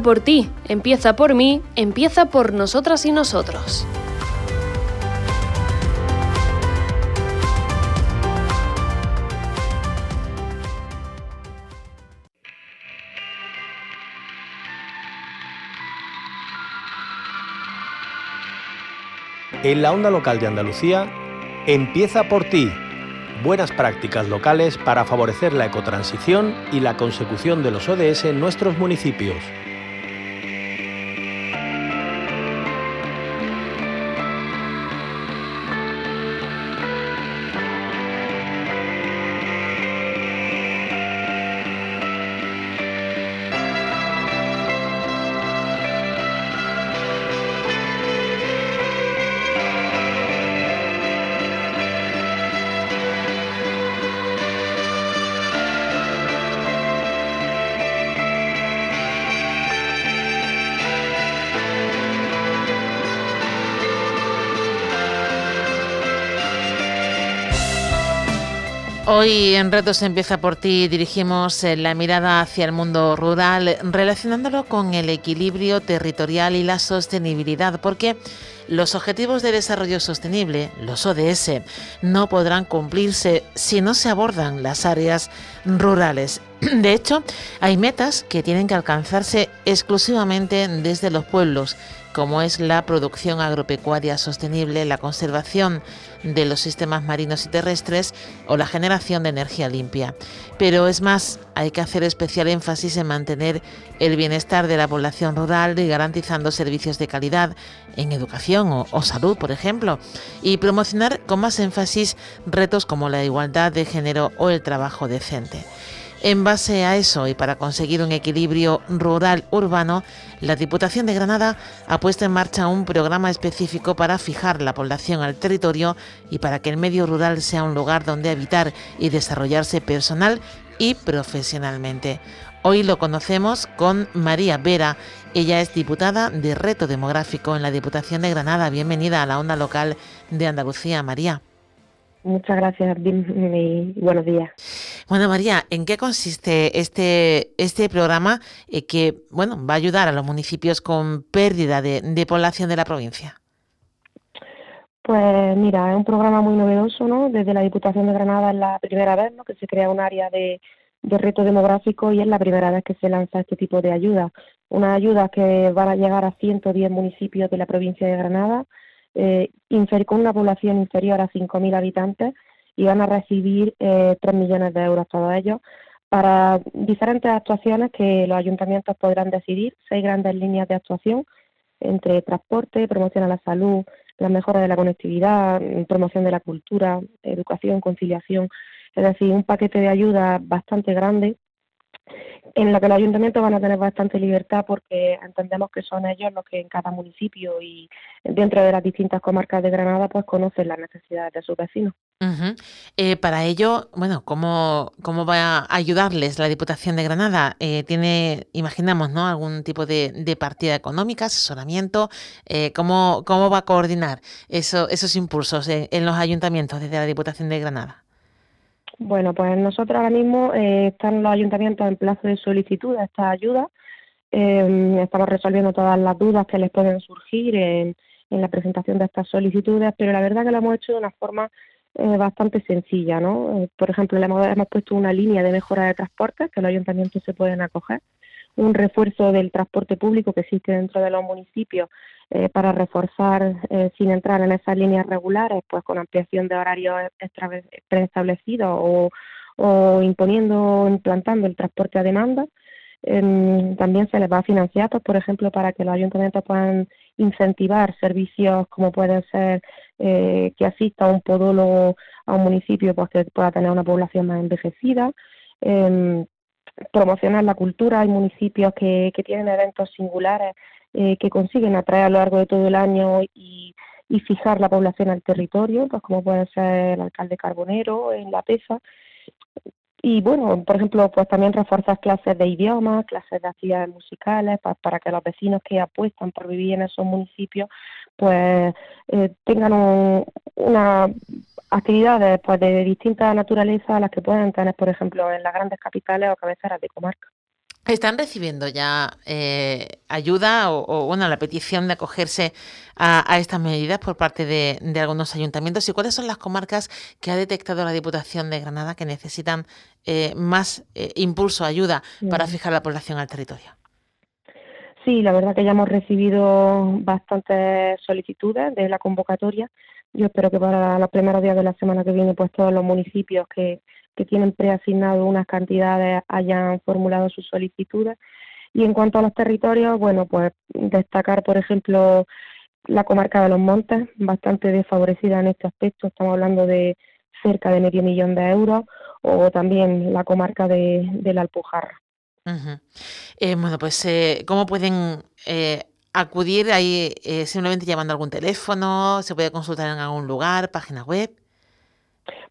por ti, empieza por mí, empieza por nosotras y nosotros. En la onda local de Andalucía, empieza por ti. Buenas prácticas locales para favorecer la ecotransición y la consecución de los ODS en nuestros municipios. Hoy en Retos Empieza por ti dirigimos eh, la mirada hacia el mundo rural relacionándolo con el equilibrio territorial y la sostenibilidad, porque los Objetivos de Desarrollo Sostenible, los ODS, no podrán cumplirse si no se abordan las áreas rurales. De hecho, hay metas que tienen que alcanzarse exclusivamente desde los pueblos como es la producción agropecuaria sostenible, la conservación de los sistemas marinos y terrestres o la generación de energía limpia. Pero es más, hay que hacer especial énfasis en mantener el bienestar de la población rural y garantizando servicios de calidad en educación o, o salud, por ejemplo, y promocionar con más énfasis retos como la igualdad de género o el trabajo decente. En base a eso y para conseguir un equilibrio rural-urbano, la Diputación de Granada ha puesto en marcha un programa específico para fijar la población al territorio y para que el medio rural sea un lugar donde habitar y desarrollarse personal y profesionalmente. Hoy lo conocemos con María Vera. Ella es diputada de Reto Demográfico en la Diputación de Granada. Bienvenida a la onda local de Andalucía, María. Muchas gracias, y buenos días. Bueno, María, ¿en qué consiste este, este programa eh, que bueno, va a ayudar a los municipios con pérdida de, población de la provincia? Pues mira, es un programa muy novedoso, ¿no? Desde la Diputación de Granada es la primera vez que se crea un área de, de reto demográfico y es la primera vez que se lanza este tipo de ayuda. Una ayuda que va a llegar a 110 municipios de la provincia de Granada, eh, con una población inferior a 5.000 habitantes y van a recibir eh, 3 millones de euros todos ellos para diferentes actuaciones que los ayuntamientos podrán decidir, seis grandes líneas de actuación entre transporte, promoción a la salud, la mejora de la conectividad, promoción de la cultura, educación, conciliación, es decir, un paquete de ayuda bastante grande en la que los ayuntamientos van a tener bastante libertad porque entendemos que son ellos los que en cada municipio y dentro de las distintas comarcas de Granada pues conocen las necesidades de sus vecinos. Eh, para ello, bueno, ¿cómo, ¿cómo va a ayudarles la Diputación de Granada? Eh, ¿Tiene, imaginamos, ¿no? algún tipo de, partida económica, asesoramiento? Eh, ¿cómo, ¿Cómo va a coordinar eso, esos impulsos en los ayuntamientos desde la Diputación de Granada? Bueno, pues nosotros ahora mismo eh, están los ayuntamientos en plazo de solicitud de esta ayuda. Em, estamos resolviendo todas las dudas que les pueden surgir en, la presentación de estas solicitudes, pero la verdad que lo hemos hecho de una forma eh, bastante sencilla, ¿no? Eh, por ejemplo, le hemos, hemos puesto una línea de mejora de transporte que los ayuntamientos se pueden acoger un refuerzo del transporte público que existe dentro de los municipios eh, para reforzar, eh, sin entrar en esas líneas regulares, pues con ampliación de horarios preestablecidos o, o imponiendo, implantando el transporte a demanda. Em, también se les va a financiar, pues, por ejemplo, para que los ayuntamientos puedan incentivar servicios como pueden ser eh, que asista un podólogo a un municipio pues, que pueda tener una población más envejecida. Em, promocionar la cultura. Hay municipios que, que tienen eventos singulares eh, que consiguen atraer a lo largo de todo el año y, y fijar la población al territorio, pues como puede ser el alcalde Carbonero en La Pesa. Y bueno, por ejemplo, pues también reforzar clases de idiomas, clases de actividades musicales, para, que los vecinos que apuestan por vivir en esos municipios, pues eh, tengan una actividades pues, de distinta naturaleza a las que pueden tener, por ejemplo, en las grandes capitales o cabeceras de comarca. ¿Están recibiendo ya eh, ayuda o, bueno, la petición de acogerse a, estas medidas por parte de, algunos ayuntamientos? ¿Y cuáles son las comarcas que ha detectado la Diputación de Granada que necesitan eh, más eh, impulso, ayuda para fijar la población al territorio? Sí, la verdad que ya hemos recibido bastantes solicitudes de la convocatoria yo espero que para los primeros días de la semana que viene, pues todos los municipios que, que tienen preasignado unas cantidades hayan formulado sus solicitudes. Y en cuanto a los territorios, bueno, pues destacar, por ejemplo, la comarca de los Montes, bastante desfavorecida en este aspecto, estamos hablando de cerca de medio millón de euros, o también la comarca de, la Alpujarra. Eh, bueno, pues, eh, ¿cómo pueden eh, acudir ahí eh, simplemente llamando a algún teléfono, se puede consultar en algún lugar, página web.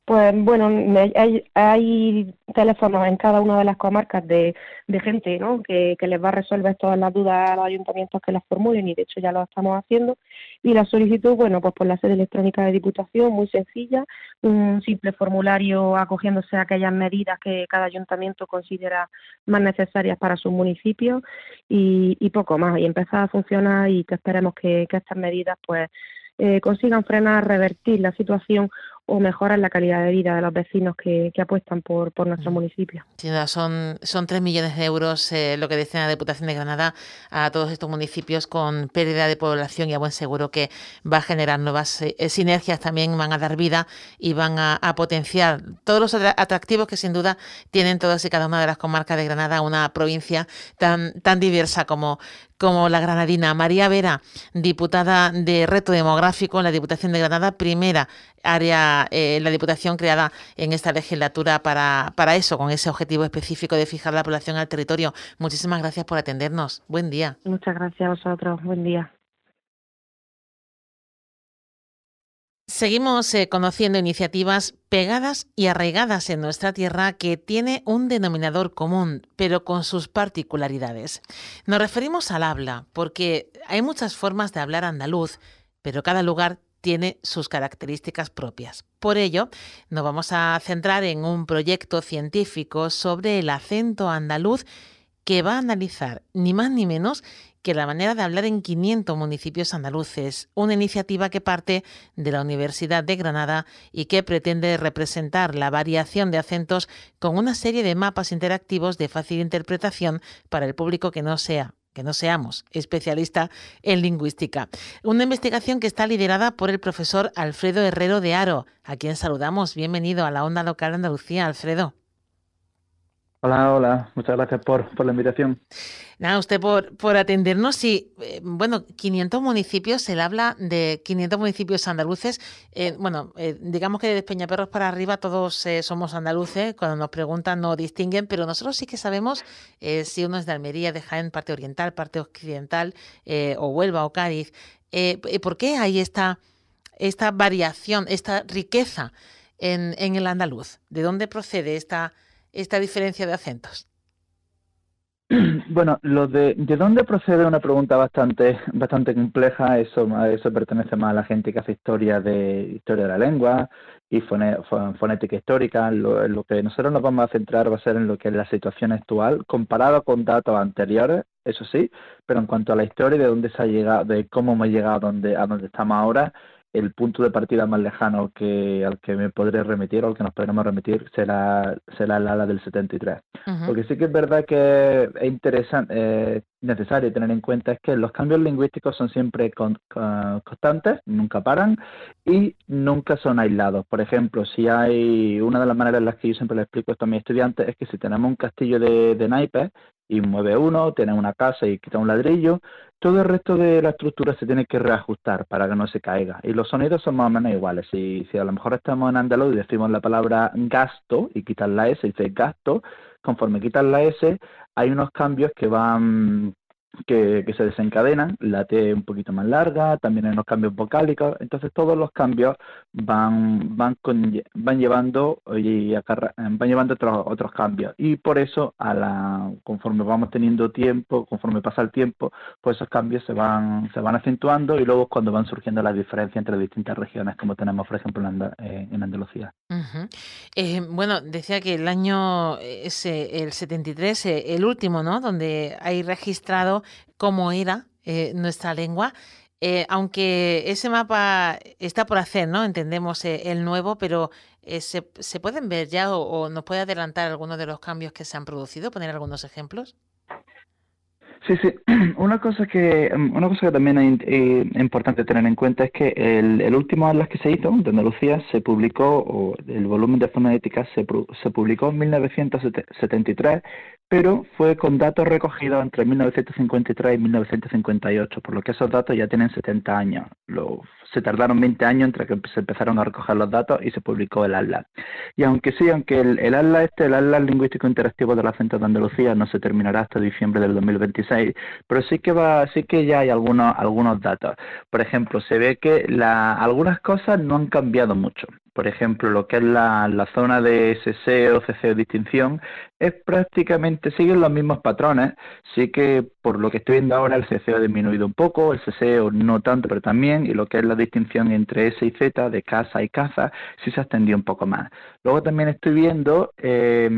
Pues bueno, hay, hay teléfonos en cada una de las comarcas de, de gente ¿no? que, les va a resolver todas las dudas a los ayuntamientos que las formulen y de hecho ya lo estamos haciendo. Y la solicitud, bueno, pues por la sede electrónica de Diputación, muy sencilla, un simple formulario acogiéndose a aquellas medidas que cada ayuntamiento considera más necesarias para su municipio y, y poco más. Y empezar a funcionar y que esperemos que, que estas medidas pues eh, consigan frenar, revertir la situación o mejorar la calidad de vida de los vecinos que, apuestan por, por nuestro mm. municipio. Sin duda, son, son 3 millones de euros eh, lo que destina la Diputación de Granada a todos estos municipios con pérdida de población y a buen seguro que va a generar nuevas eh, sinergias también, van a dar vida y van a, potenciar todos los atractivos que sin duda tienen todas y cada una de las comarcas de Granada, una provincia tan, tan diversa como, como la granadina. María Vera, diputada de Reto Demográfico en la Diputación de Granada, primera área, eh, la Diputación creada en esta legislatura para, para eso, con ese objetivo específico de fijar la población al territorio. Muchísimas gracias por atendernos. Buen día. Muchas gracias a vosotros. Buen día. Seguimos eh, conociendo iniciativas pegadas y arraigadas en nuestra tierra que tiene un denominador común, pero con sus particularidades. Nos referimos al habla, porque hay muchas formas de hablar andaluz, pero cada lugar tiene sus características propias. Por ello, nos vamos a centrar en un proyecto científico sobre el acento andaluz que va a analizar ni más ni menos que la manera de hablar en 500 municipios andaluces, una iniciativa que parte de la Universidad de Granada y que pretende representar la variación de acentos con una serie de mapas interactivos de fácil interpretación para el público que no sea que no seamos especialista en lingüística. Una investigación que está liderada por el profesor Alfredo Herrero de Aro, a quien saludamos. Bienvenido a la Onda Local Andalucía, Alfredo. Hola, hola, muchas gracias por, por la invitación. Nada, usted por, por atendernos. Y, eh, bueno, 500 municipios, se habla de 500 municipios andaluces. Eh, bueno, eh, digamos que de Peñaperros para arriba todos somos andaluces. Cuando nos preguntan no distinguen, pero nosotros sí que sabemos si uno es de Almería, de Jaén, parte oriental, parte occidental, o Huelva o Cádiz. ¿Por qué hay esta, esta variación, esta riqueza en, en el andaluz? ¿De dónde procede esta esta diferencia de acentos? Bueno, lo de, de dónde procede una pregunta bastante bastante compleja, eso, eso pertenece más a la gente que hace historia de historia de la lengua y fonética histórica. Lo, que nosotros nos vamos a centrar va a ser en lo que es la situación actual, comparado con datos anteriores, eso sí, pero en cuanto a la historia de dónde se ha llegado, de cómo hemos llegado a donde, a donde estamos ahora, el punto de partida más lejano que al que me podré remitir o al que nos podremos remitir será, será el ala del 73. Porque sí que es verdad que es interesante, eh, necesario tener en cuenta es que los cambios lingüísticos son siempre constantes, nunca paran y nunca son aislados. Por ejemplo, si hay una de las maneras en las que yo siempre le explico esto a mis estudiantes es que si tenemos un castillo de, de naipes y mueve uno, tiene una casa y quita un ladrillo, todo el resto de la estructura se tiene que reajustar para que no se caiga. Y los sonidos son más o menos iguales. Si, si a lo mejor estamos en andaluz y decimos la palabra gasto y quitas la S y dice gasto, conforme quitas la S, hay unos cambios que van que, se desencadenan, la T un poquito más larga, también hay unos cambios vocálicos, entonces todos los cambios van van van llevando y van llevando otros otros cambios y por eso a la conforme vamos teniendo tiempo, conforme pasa el tiempo, pues esos cambios se van se van acentuando y luego cuando van surgiendo las diferencias entre distintas regiones como tenemos por ejemplo en, eh, Andalucía. Eh, bueno, decía que el año es el 73, eh, el último, ¿no? Donde hay registrado cómo era eh, nuestra lengua. Eh, aunque ese mapa está por hacer, ¿no? Entendemos eh, el nuevo, pero se, pueden ver ya o, o, nos puede adelantar algunos de los cambios que se han producido? ¿Poner algunos ejemplos? Sí, sí. Una cosa que una cosa que también es importante tener en cuenta es que el, el, último atlas que se hizo de Andalucía se publicó, o el volumen de fonética se, se publicó en 1973 pero fue con datos recogidos entre 1953 y 1958, por lo que esos datos ya tienen 70 años. se tardaron 20 años entre que se empezaron a recoger los datos y se publicó el Atlas. Y aunque sí, aunque el, el Atlas este, el Atlas Lingüístico Interactivo de la Centro de Andalucía no se terminará hasta diciembre del 2026, pero sí que va, sí que ya hay algunos, algunos datos. Por ejemplo, se ve que la, algunas cosas no han cambiado mucho por ejemplo, lo que es la, la zona de SC o distinción, es prácticamente, siguen los mismos patrones, sí que por lo que estoy viendo ahora el CC ha disminuido un poco, el CC no tanto, pero también, y lo que es la distinción entre S y Z, de casa y caza, sí se ha extendido un poco más. Luego también estoy viendo, eh,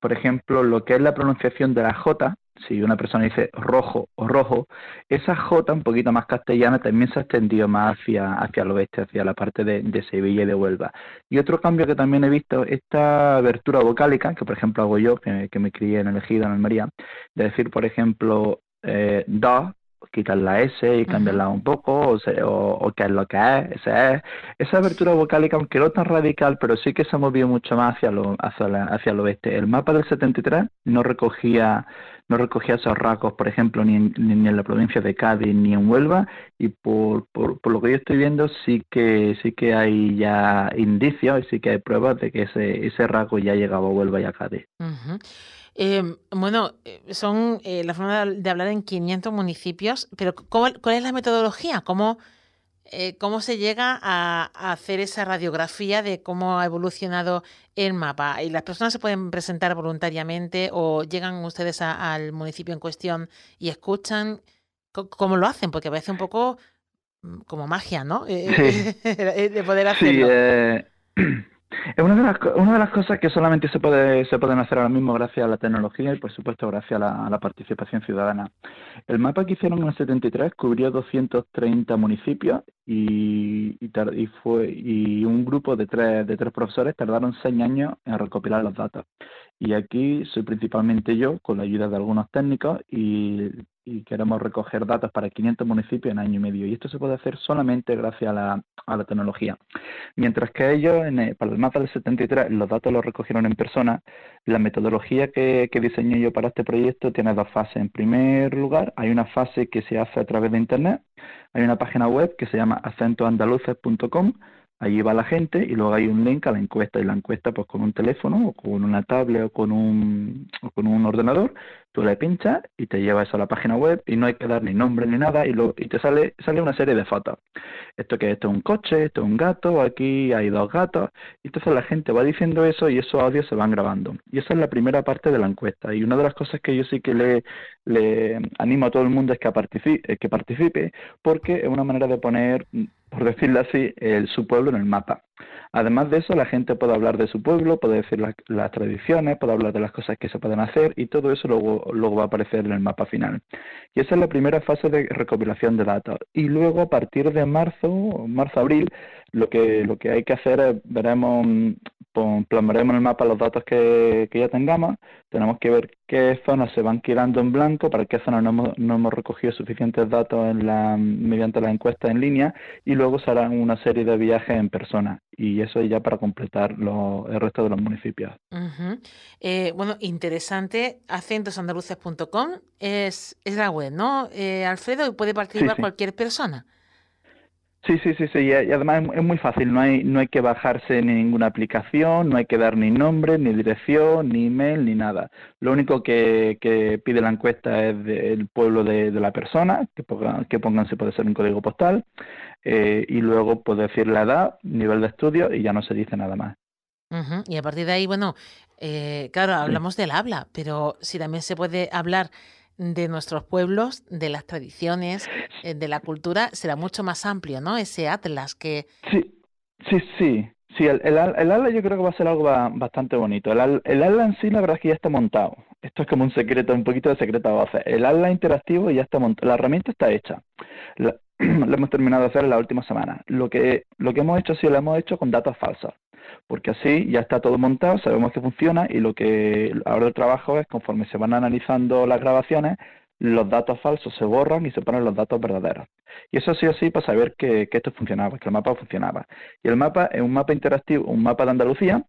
por ejemplo, lo que es la pronunciación de la J, si una persona dice rojo o rojo, esa J un poquito más castellana también se ha extendido más hacia, hacia el oeste, hacia la parte de, Sevilla y de Huelva. Y otro cambio que también he visto, esta abertura vocálica, que por ejemplo hago yo, que, me crié en el Ejido, en Almería, de decir, por ejemplo, eh, da, quitar la S y cambiarla un poco, o, o, qué es lo que es, ese es. Esa abertura vocálica, aunque no tan radical, pero sí que se ha movido mucho más hacia, lo, hacia, hacia el oeste. El mapa del 73 no recogía no recogía esos rasgos, por ejemplo, ni en, la provincia de Cádiz ni en Huelva, y por, por, por, lo que yo estoy viendo sí que sí que hay ya indicios y sí que hay pruebas de que ese, ese rasgo ya ha llegado a Huelva y a Cádiz. Em, bueno, eh, son eh, la forma de hablar en 500 municipios, pero ¿cuál, cuál es la metodología? ¿Cómo, eh, cómo se llega a, hacer esa radiografía de cómo ha evolucionado el mapa. ¿Y las personas se pueden presentar voluntariamente o llegan ustedes al municipio en cuestión y escuchan cómo lo hacen? Porque parece un poco mm, como magia, ¿no? Sí. de poder hacerlo. Sí, Es una de, las, una de las cosas que solamente se puede se pueden hacer ahora mismo gracias a la tecnología y por supuesto gracias a la, participación ciudadana. El mapa que hicieron en el 73 cubrió 230 municipios y, y, fue y un grupo de tres de tres profesores tardaron seis años en recopilar los datos. Y aquí soy principalmente yo con la ayuda de algunos técnicos y y queremos recoger datos para 500 municipios en año y medio. Y esto se puede hacer solamente gracias a la, a la tecnología. Mientras que ellos, en para el mapa del 73, los datos los recogieron en persona, la metodología que, que diseñé yo para este proyecto tiene dos fases. En primer lugar, hay una fase que se hace a través de Internet. Hay una página web que se llama acentoandaluces.com Allí va la gente y luego hay un link a la encuesta y la encuesta pues con un teléfono o con una tablet o con un, o con un ordenador, tú le pinchas y te lleva eso a la página web y no hay que dar ni nombre ni nada y, lo, y te sale, sale una serie de fotos. Esto que esto es un coche, esto es un gato, aquí hay dos gatos. Y entonces la gente va diciendo eso y esos audios se van grabando. Y esa es la primera parte de la encuesta. Y una de las cosas que yo sí que le, le animo a todo el mundo es que participe, que participe porque es una manera de poner por decirlo así, su pueblo en el mapa. Además de eso, la gente puede hablar de su pueblo, puede decir las tradiciones, puede hablar de las cosas que se pueden hacer y todo eso luego, luego va a aparecer en el mapa final. Y esa es la primera fase de recopilación de datos. Y luego, a partir de marzo, marzo-abril, lo que, lo que hay que hacer es, veremos, plasmaremos en el mapa los datos que, ya tengamos, tenemos que ver qué zonas se van quedando en blanco, para qué zonas no hemos, no hemos recogido suficientes datos en la, mediante las encuestas en línea y luego se harán una serie de viajes en persona y eso ya para completar los, el resto de los municipios. Eh, bueno, interesante, acentosandaluces.com es, es la web, ¿no? Eh, Alfredo, y puede participar cualquier persona. Sí, sí, sí, sí, y además es muy fácil, no hay, no hay que bajarse ni ninguna aplicación, no hay que dar ni nombre, ni dirección, ni email, ni nada. Lo único que, que pide la encuesta es del pueblo de, la persona, que pongan, que pongan si puede ser un código postal, eh, y luego puede decir la edad, nivel de estudio, y ya no se dice nada más. Y a partir de ahí, bueno, eh, claro, hablamos del habla, pero si también se puede hablar de nuestros pueblos, de las tradiciones, eh, de la cultura, será mucho más amplio, ¿no? Ese atlas que... Sí, sí, sí. Sí, el, ala yo creo que va a ser algo bastante bonito. El, ala en sí, la verdad es que ya está montado. Esto es como un secreto, un poquito de secreto a voces. El ala interactivo ya está montado. La herramienta está hecha. hemos terminado de hacer en la última semana. Lo que, lo que hemos hecho sí lo hemos hecho con datos falsos porque así ya está todo montado, sabemos que funciona y lo que ahora el trabajo es conforme se van analizando las grabaciones, los datos falsos se borran y se ponen los datos verdaderos. Y eso sí o sí para saber que, que, esto funcionaba, que el mapa funcionaba. Y el mapa es un mapa interactivo, un mapa de Andalucía,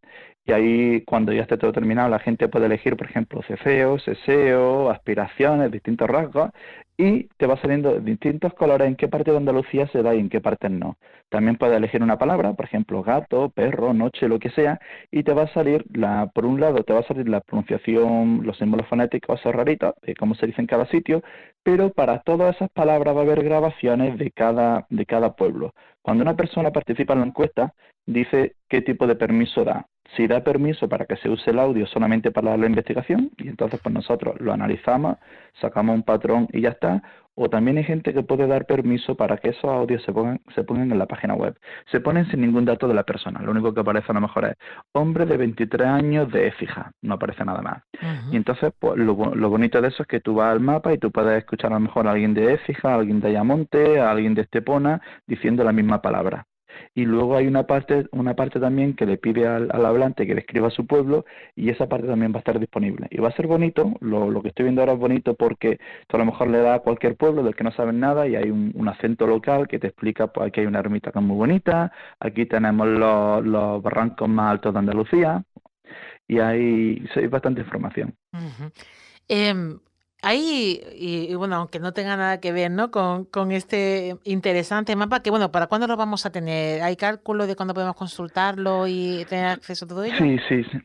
y ahí cuando ya esté todo terminado la gente puede elegir, por ejemplo, cefeo, seseo, aspiraciones, distintos rasgos, y te va saliendo distintos colores en qué parte de Andalucía se da y en qué parte no. También puedes elegir una palabra, por ejemplo, gato, perro, noche, lo que sea, y te va a salir, la, por un lado, te va a salir la pronunciación, los símbolos fonéticos, esos raritos, de cómo se dice en cada sitio, pero para todas esas palabras va a haber grabaciones de cada, de cada pueblo. Cuando una persona participa en la encuesta, dice qué tipo de permiso da si da permiso para que se use el audio solamente para la investigación y entonces pues nosotros lo analizamos, sacamos un patrón y ya está, o también hay gente que puede dar permiso para que esos audios se pongan, se pongan en la página web. Se ponen sin ningún dato de la persona, lo único que aparece a lo mejor es hombre de 23 años de Écija, no aparece nada más. Y entonces pues lo, lo, bonito de eso es que tú vas al mapa y tú puedes escuchar a lo mejor a alguien de Écija, a alguien de Ayamonte, a alguien de Estepona diciendo la misma palabra y luego hay una parte, una parte también que le pide al, hablante que describa su pueblo y esa parte también va a estar disponible. Y va a ser bonito, lo, lo que estoy viendo ahora es bonito porque a lo mejor le da a cualquier pueblo del que no saben nada y hay un, acento local que te explica, pues aquí hay una ermita que es muy bonita, aquí tenemos los, los barrancos más altos de Andalucía y hay, hay bastante información. Ahí, y, bueno, aunque no tenga nada que ver ¿no? Con, con, este interesante mapa, que bueno, ¿para cuándo lo vamos a tener? ¿Hay cálculo de cuándo podemos consultarlo y tener acceso a todo ello? Sí, sí, sí.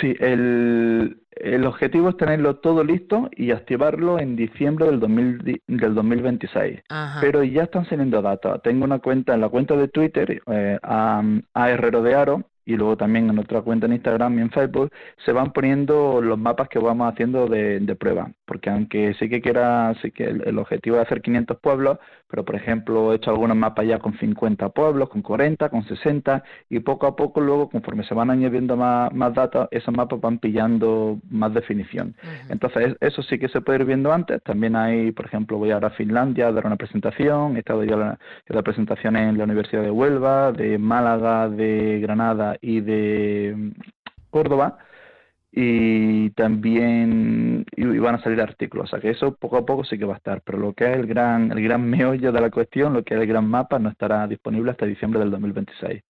Sí, el, el objetivo es tenerlo todo listo y activarlo en diciembre del, 2000, del 2026. Pero ya están saliendo datos. Tengo una cuenta en la cuenta de Twitter, eh, a, a Herrero de Aro, y luego también en nuestra cuenta en Instagram y en Facebook se van poniendo los mapas que vamos haciendo de, prueba, porque aunque sí que quiera, sí que el, objetivo es hacer 500 pueblos, pero por ejemplo he hecho algunos mapas ya con 50 pueblos, con 40, con 60 y poco a poco luego conforme se van añadiendo más, más datos, esos mapas van pillando más definición. Entonces eso sí que se puede ir viendo antes, también hay, por ejemplo, voy ahora a Finlandia a dar una presentación, he estado ya la, la presentaciones en la Universidad de Huelva, de Málaga, de Granada, y de Córdoba y también iban a salir artículos, o sea que eso poco a poco sí que va a estar, pero lo que es el gran el gran meollo de la cuestión, lo que es el gran mapa, no estará disponible hasta diciembre del 2026.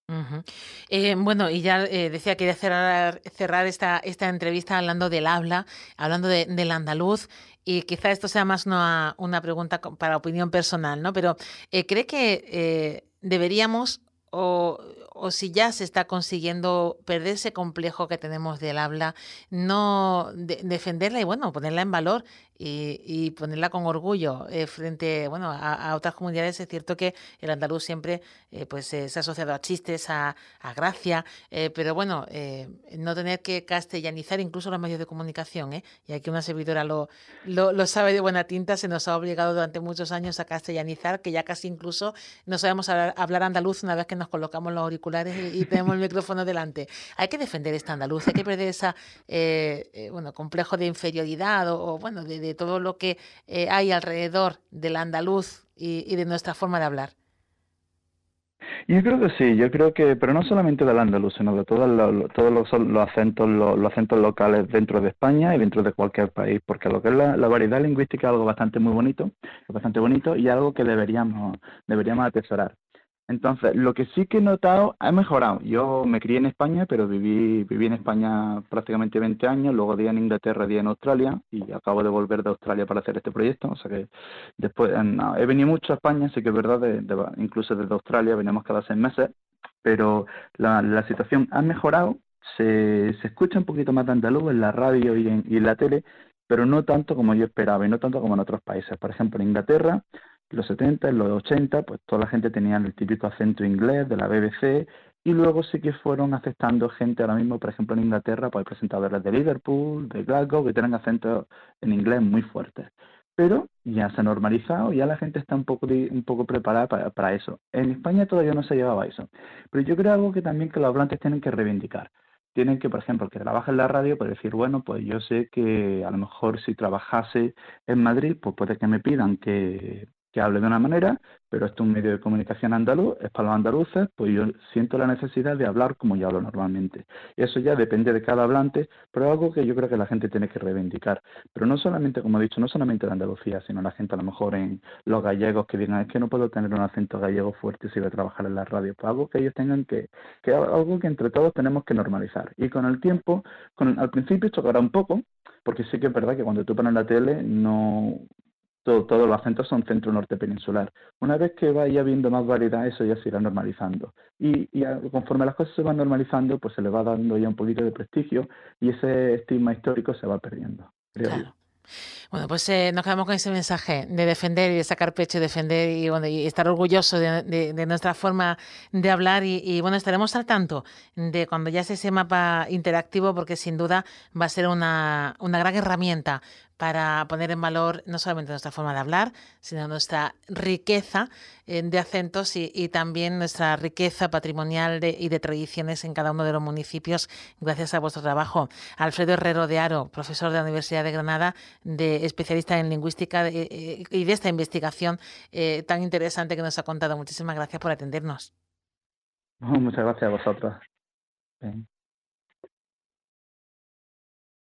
eh, bueno, y ya eh, decía que quería cerrar, cerrar esta, esta entrevista hablando del habla, hablando de, del andaluz, y quizá esto sea más una, una pregunta para opinión personal, ¿no? Pero eh, ¿cree que deberíamos o, o, si ya se está consiguiendo perder ese complejo que tenemos del habla, no defenderla y bueno, ponerla en valor y, ponerla con orgullo eh, frente bueno, a, otras comunidades. Es cierto que el andaluz siempre eh, pues, se ha asociado a chistes, a, gracia, pero bueno, no tener que castellanizar incluso los medios de comunicación, y aquí una servidora lo, lo, sabe de buena tinta, se nos ha obligado durante muchos años a castellanizar, que ya casi incluso no sabemos hablar, andaluz una vez que nos colocamos los auriculares y, tenemos el micrófono delante. Hay que defender esta andaluz, hay que perder ese bueno, complejo de inferioridad o, bueno, de, de todo lo que eh, hay alrededor del andaluz y, de nuestra forma de hablar. Yo creo que sí, yo creo que, pero no solamente del andaluz, sino de todos los, acentos, los, acentos locales dentro de España y dentro de cualquier país, porque lo que es la, la, variedad lingüística es algo bastante muy bonito, bastante bonito y algo que deberíamos, deberíamos atesorar. Entonces, lo que sí que he notado ha mejorado. Yo me crié en España, pero viví, viví en España prácticamente 20 años, luego día en Inglaterra, día en Australia, y acabo de volver de Australia para hacer este proyecto. O sea que después he venido mucho a España, sí que es verdad, incluso desde Australia venimos cada seis meses, pero la, la situación ha mejorado, se, se escucha un poquito más de andaluz en la radio y en, y en la tele, pero no tanto como yo esperaba y no tanto como en otros países. Por ejemplo, en Inglaterra los 70, en los 80, pues toda la gente tenía el típico acento inglés de la BBC y luego sí que fueron aceptando gente ahora mismo, por ejemplo en Inglaterra, pues presentadores de Liverpool, de Glasgow, que tienen acentos en inglés muy fuertes. Pero ya se ha normalizado, ya la gente está un poco, un poco preparada para, para eso. En España todavía no se llevaba eso. Pero yo creo algo que también que los hablantes tienen que reivindicar tienen que, por ejemplo, que trabaja en la radio, pues decir, bueno, pues yo sé que a lo mejor si trabajase en Madrid, pues puede que me pidan que que hable de una manera, pero esto es un medio de comunicación andaluz, es para los andaluces, pues yo siento la necesidad de hablar como yo hablo normalmente. Y eso ya depende de cada hablante, pero es algo que yo creo que la gente tiene que reivindicar. Pero no solamente, como he dicho, no solamente de Andalucía, sino la gente a lo mejor en los gallegos que digan, es que no puedo tener un acento gallego fuerte si voy a trabajar en la radio. Pues algo que ellos tengan que, que algo que entre todos tenemos que normalizar. Y con el tiempo, al principio chocará un poco, porque sí que es verdad que cuando tú pones la tele no todos los acentos son centro-norte peninsular. Una vez que vaya habiendo más variedad, eso ya se irá normalizando. Y, conforme las cosas se van normalizando, pues se le va dando ya un poquito de prestigio y ese estigma histórico se va perdiendo, claro. Bueno, pues eh, nos quedamos con ese mensaje de defender y de sacar pecho y defender y, bueno, y estar orgullosos de, nuestra forma de hablar y, bueno, estaremos al tanto de cuando ya esté ese mapa interactivo porque sin duda va a ser una, una gran herramienta para poner en valor no solamente nuestra forma de hablar, sino nuestra riqueza eh, de acentos y, también nuestra riqueza patrimonial y de tradiciones en cada uno de los municipios, gracias a vuestro trabajo. Alfredo Herrero de Aro, profesor de la Universidad de Granada, de especialista en lingüística eh, y de esta investigación eh, tan interesante que nos ha contado. Muchísimas gracias por atendernos. Muchas gracias a vosotros.